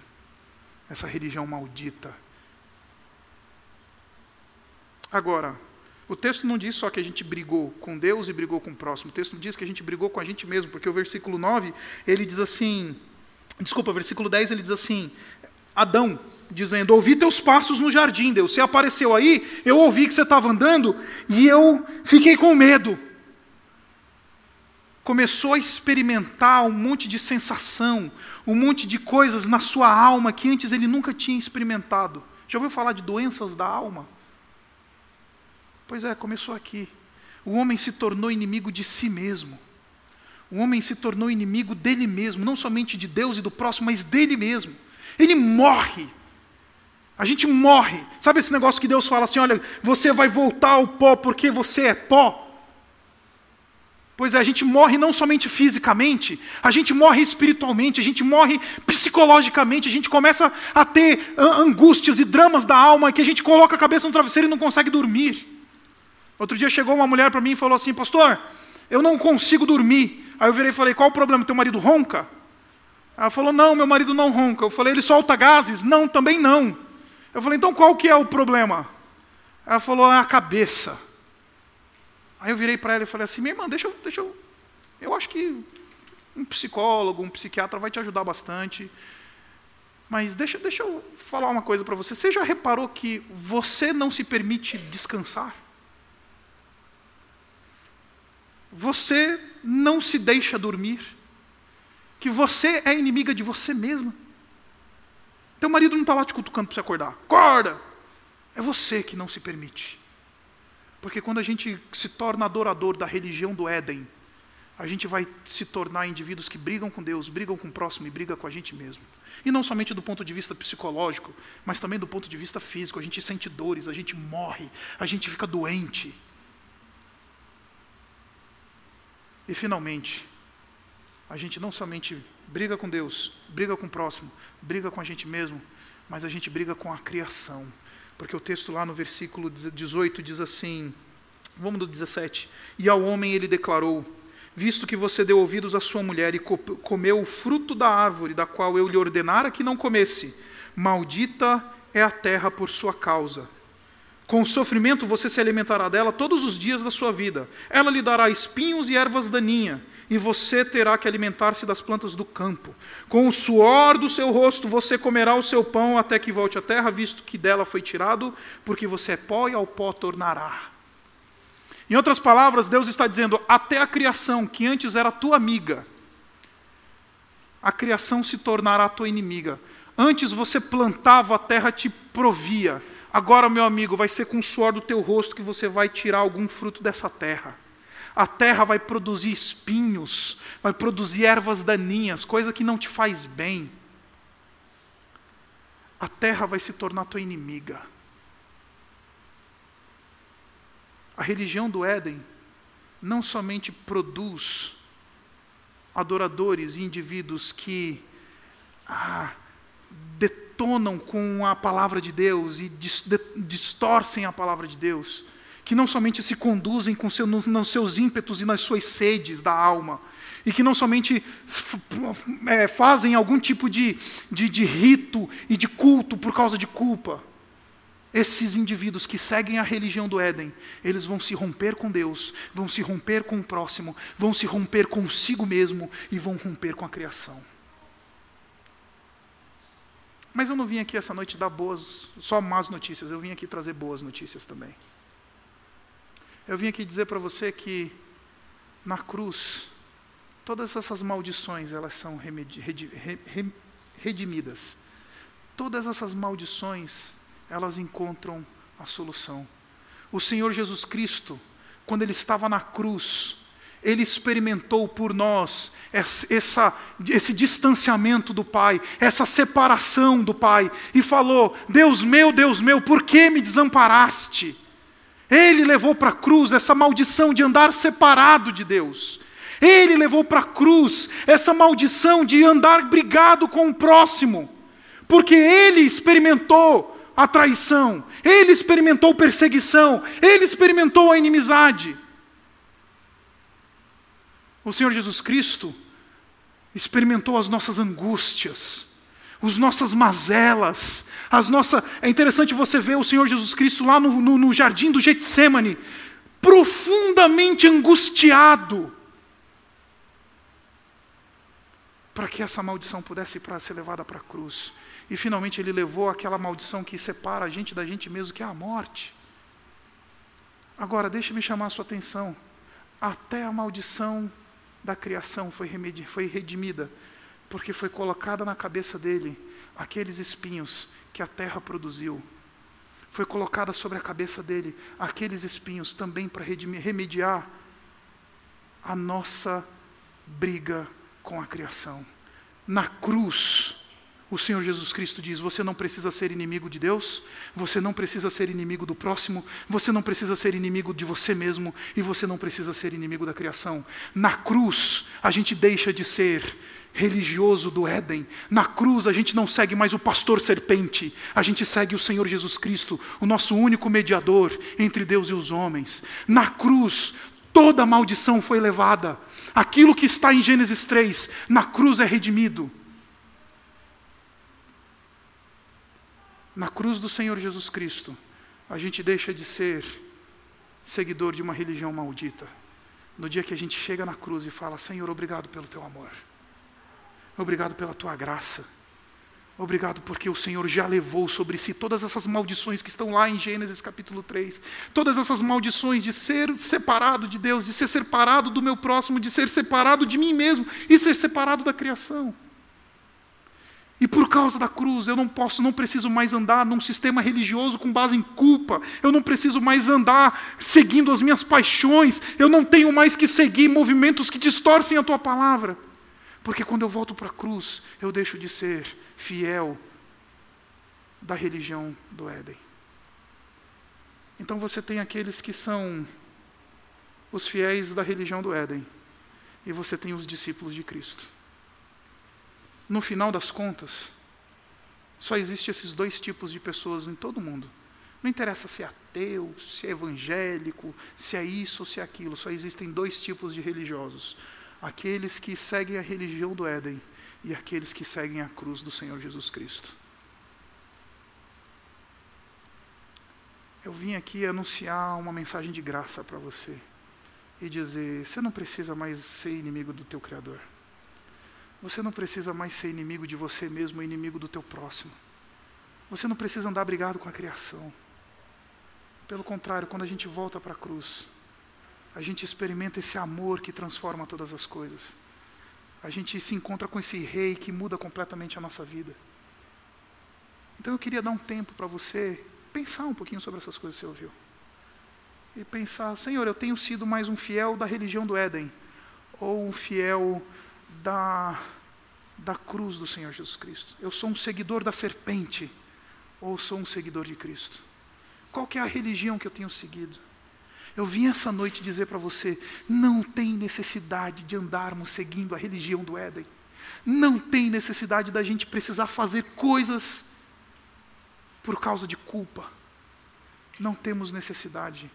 essa religião maldita. Agora, o texto não diz só que a gente brigou com Deus e brigou com o próximo. O texto diz que a gente brigou com a gente mesmo, porque o versículo 9, ele diz assim, desculpa, o versículo 10 ele diz assim: Adão, dizendo: Ouvi teus passos no jardim, Deus. Você apareceu aí, eu ouvi que você estava andando e eu fiquei com medo. Começou a experimentar um monte de sensação, um monte de coisas na sua alma que antes ele nunca tinha experimentado. Já ouviu falar de doenças da alma? Pois é, começou aqui. O homem se tornou inimigo de si mesmo. O homem se tornou inimigo dele mesmo, não somente de Deus e do próximo, mas dele mesmo. Ele morre. A gente morre. Sabe esse negócio que Deus fala assim: olha, você vai voltar ao pó porque você é pó? Pois é, a gente morre não somente fisicamente, a gente morre espiritualmente, a gente morre psicologicamente, a gente começa a ter angústias e dramas da alma que a gente coloca a cabeça no travesseiro e não consegue dormir. Outro dia chegou uma mulher para mim e falou assim: Pastor, eu não consigo dormir. Aí eu virei e falei: Qual o problema? Teu marido ronca? Ela falou: Não, meu marido não ronca. Eu falei: Ele solta gases? Não, também não. Eu falei: Então qual que é o problema? Ela falou: É a cabeça. Aí eu virei para ela e falei assim: Minha irmã, deixa eu, deixa eu. Eu acho que um psicólogo, um psiquiatra vai te ajudar bastante. Mas deixa, deixa eu falar uma coisa para você. Você já reparou que você não se permite descansar? Você não se deixa dormir, que você é inimiga de você mesma. Teu marido não está lá te cutucando para você acordar. Acorda! É você que não se permite. Porque quando a gente se torna adorador da religião do Éden, a gente vai se tornar indivíduos que brigam com Deus, brigam com o próximo e brigam com a gente mesmo. E não somente do ponto de vista psicológico, mas também do ponto de vista físico. A gente sente dores, a gente morre, a gente fica doente. E finalmente, a gente não somente briga com Deus, briga com o próximo, briga com a gente mesmo, mas a gente briga com a criação. Porque o texto lá no versículo 18 diz assim: vamos do 17. E ao homem ele declarou: Visto que você deu ouvidos à sua mulher e comeu o fruto da árvore da qual eu lhe ordenara que não comesse, maldita é a terra por sua causa. Com o sofrimento você se alimentará dela todos os dias da sua vida. Ela lhe dará espinhos e ervas daninhas, e você terá que alimentar-se das plantas do campo. Com o suor do seu rosto você comerá o seu pão até que volte à terra, visto que dela foi tirado, porque você é pó e ao pó tornará. Em outras palavras, Deus está dizendo: até a criação, que antes era tua amiga, a criação se tornará tua inimiga. Antes você plantava, a terra te provia. Agora, meu amigo, vai ser com o suor do teu rosto que você vai tirar algum fruto dessa terra. A terra vai produzir espinhos, vai produzir ervas daninhas, coisa que não te faz bem. A terra vai se tornar tua inimiga. A religião do Éden não somente produz adoradores e indivíduos que ah, detonam com a palavra de Deus e distorcem a palavra de Deus, que não somente se conduzem com seu, nos, seus ímpetos e nas suas sedes da alma, e que não somente é, fazem algum tipo de, de, de rito e de culto por causa de culpa. Esses indivíduos que seguem a religião do Éden, eles vão se romper com Deus, vão se romper com o próximo, vão se romper consigo mesmo e vão romper com a criação. Mas eu não vim aqui essa noite dar boas, só más notícias, eu vim aqui trazer boas notícias também. Eu vim aqui dizer para você que na cruz todas essas maldições elas são redimidas. Todas essas maldições elas encontram a solução. O Senhor Jesus Cristo, quando ele estava na cruz, ele experimentou por nós essa, esse distanciamento do Pai, essa separação do Pai, e falou: Deus meu, Deus meu, por que me desamparaste? Ele levou para a cruz essa maldição de andar separado de Deus. Ele levou para a cruz essa maldição de andar brigado com o próximo, porque ele experimentou a traição, ele experimentou perseguição, ele experimentou a inimizade. O Senhor Jesus Cristo experimentou as nossas angústias, as nossas mazelas, as nossas. É interessante você ver o Senhor Jesus Cristo lá no, no, no jardim do Getsemane, profundamente angustiado, para que essa maldição pudesse ser levada para a cruz. E finalmente ele levou aquela maldição que separa a gente da gente mesmo, que é a morte. Agora, deixe-me chamar a sua atenção. Até a maldição da criação foi, foi redimida, porque foi colocada na cabeça dele aqueles espinhos que a terra produziu. Foi colocada sobre a cabeça dele aqueles espinhos também para remediar a nossa briga com a criação. Na cruz, o Senhor Jesus Cristo diz: você não precisa ser inimigo de Deus, você não precisa ser inimigo do próximo, você não precisa ser inimigo de você mesmo e você não precisa ser inimigo da criação. Na cruz, a gente deixa de ser religioso do Éden. Na cruz, a gente não segue mais o pastor serpente, a gente segue o Senhor Jesus Cristo, o nosso único mediador entre Deus e os homens. Na cruz, toda maldição foi levada. Aquilo que está em Gênesis 3, na cruz é redimido. Na cruz do Senhor Jesus Cristo, a gente deixa de ser seguidor de uma religião maldita. No dia que a gente chega na cruz e fala: Senhor, obrigado pelo teu amor, obrigado pela tua graça, obrigado porque o Senhor já levou sobre si todas essas maldições que estão lá em Gênesis capítulo 3, todas essas maldições de ser separado de Deus, de ser separado do meu próximo, de ser separado de mim mesmo e ser separado da criação. E por causa da cruz, eu não posso, não preciso mais andar num sistema religioso com base em culpa. Eu não preciso mais andar seguindo as minhas paixões. Eu não tenho mais que seguir movimentos que distorcem a tua palavra. Porque quando eu volto para a cruz, eu deixo de ser fiel da religião do Éden. Então você tem aqueles que são os fiéis da religião do Éden, e você tem os discípulos de Cristo. No final das contas, só existem esses dois tipos de pessoas em todo mundo. Não interessa se é ateu, se é evangélico, se é isso ou se é aquilo, só existem dois tipos de religiosos: aqueles que seguem a religião do Éden e aqueles que seguem a cruz do Senhor Jesus Cristo. Eu vim aqui anunciar uma mensagem de graça para você e dizer: você não precisa mais ser inimigo do teu Criador. Você não precisa mais ser inimigo de você mesmo, inimigo do teu próximo. Você não precisa andar brigado com a criação. Pelo contrário, quando a gente volta para a cruz, a gente experimenta esse amor que transforma todas as coisas. A gente se encontra com esse rei que muda completamente a nossa vida. Então eu queria dar um tempo para você pensar um pouquinho sobre essas coisas que você ouviu. E pensar, Senhor, eu tenho sido mais um fiel da religião do Éden, ou um fiel da, da cruz do Senhor Jesus Cristo? Eu sou um seguidor da serpente ou sou um seguidor de Cristo? Qual é a religião que eu tenho seguido? Eu vim essa noite dizer para você: não tem necessidade de andarmos seguindo a religião do Éden. Não tem necessidade da gente precisar fazer coisas por causa de culpa. Não temos necessidade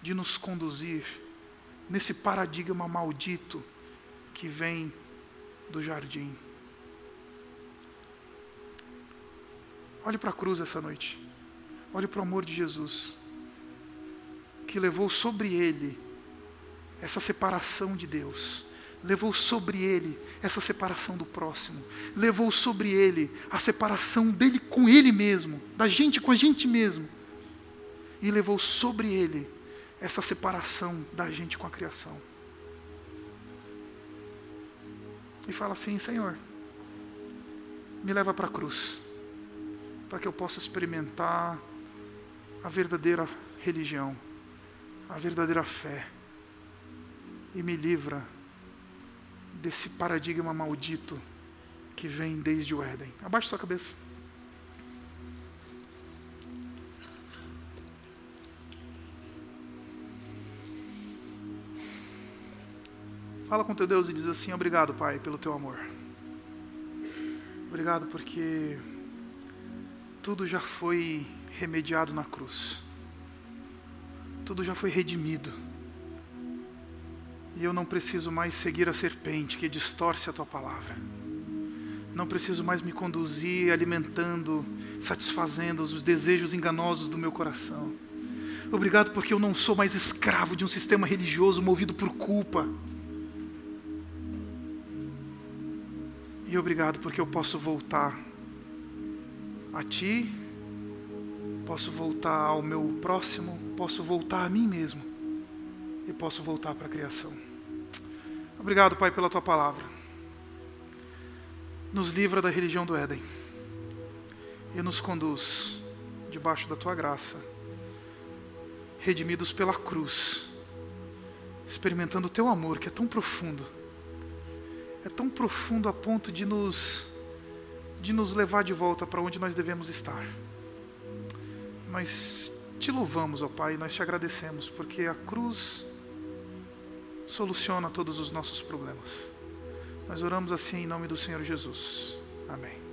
de nos conduzir nesse paradigma maldito que vem do jardim. Olhe para a cruz essa noite. Olhe para o amor de Jesus, que levou sobre ele essa separação de Deus, levou sobre ele essa separação do próximo, levou sobre ele a separação dele com ele mesmo, da gente com a gente mesmo, e levou sobre ele essa separação da gente com a criação. E fala assim: Senhor, me leva para a cruz, para que eu possa experimentar a verdadeira religião, a verdadeira fé, e me livra desse paradigma maldito que vem desde o Éden. Abaixe sua cabeça. Fala com teu Deus e diz assim: Obrigado, Pai, pelo teu amor. Obrigado porque tudo já foi remediado na cruz. Tudo já foi redimido e eu não preciso mais seguir a serpente que distorce a tua palavra. Não preciso mais me conduzir alimentando, satisfazendo os desejos enganosos do meu coração. Obrigado porque eu não sou mais escravo de um sistema religioso movido por culpa. E obrigado porque eu posso voltar a Ti, posso voltar ao meu próximo, posso voltar a mim mesmo e posso voltar para a criação. Obrigado, Pai, pela tua palavra. Nos livra da religião do Éden e nos conduz debaixo da tua graça, redimidos pela cruz, experimentando o teu amor que é tão profundo, é tão profundo a ponto de nos de nos levar de volta para onde nós devemos estar. Nós te louvamos, ó Pai, nós te agradecemos, porque a cruz soluciona todos os nossos problemas. Nós oramos assim em nome do Senhor Jesus. Amém.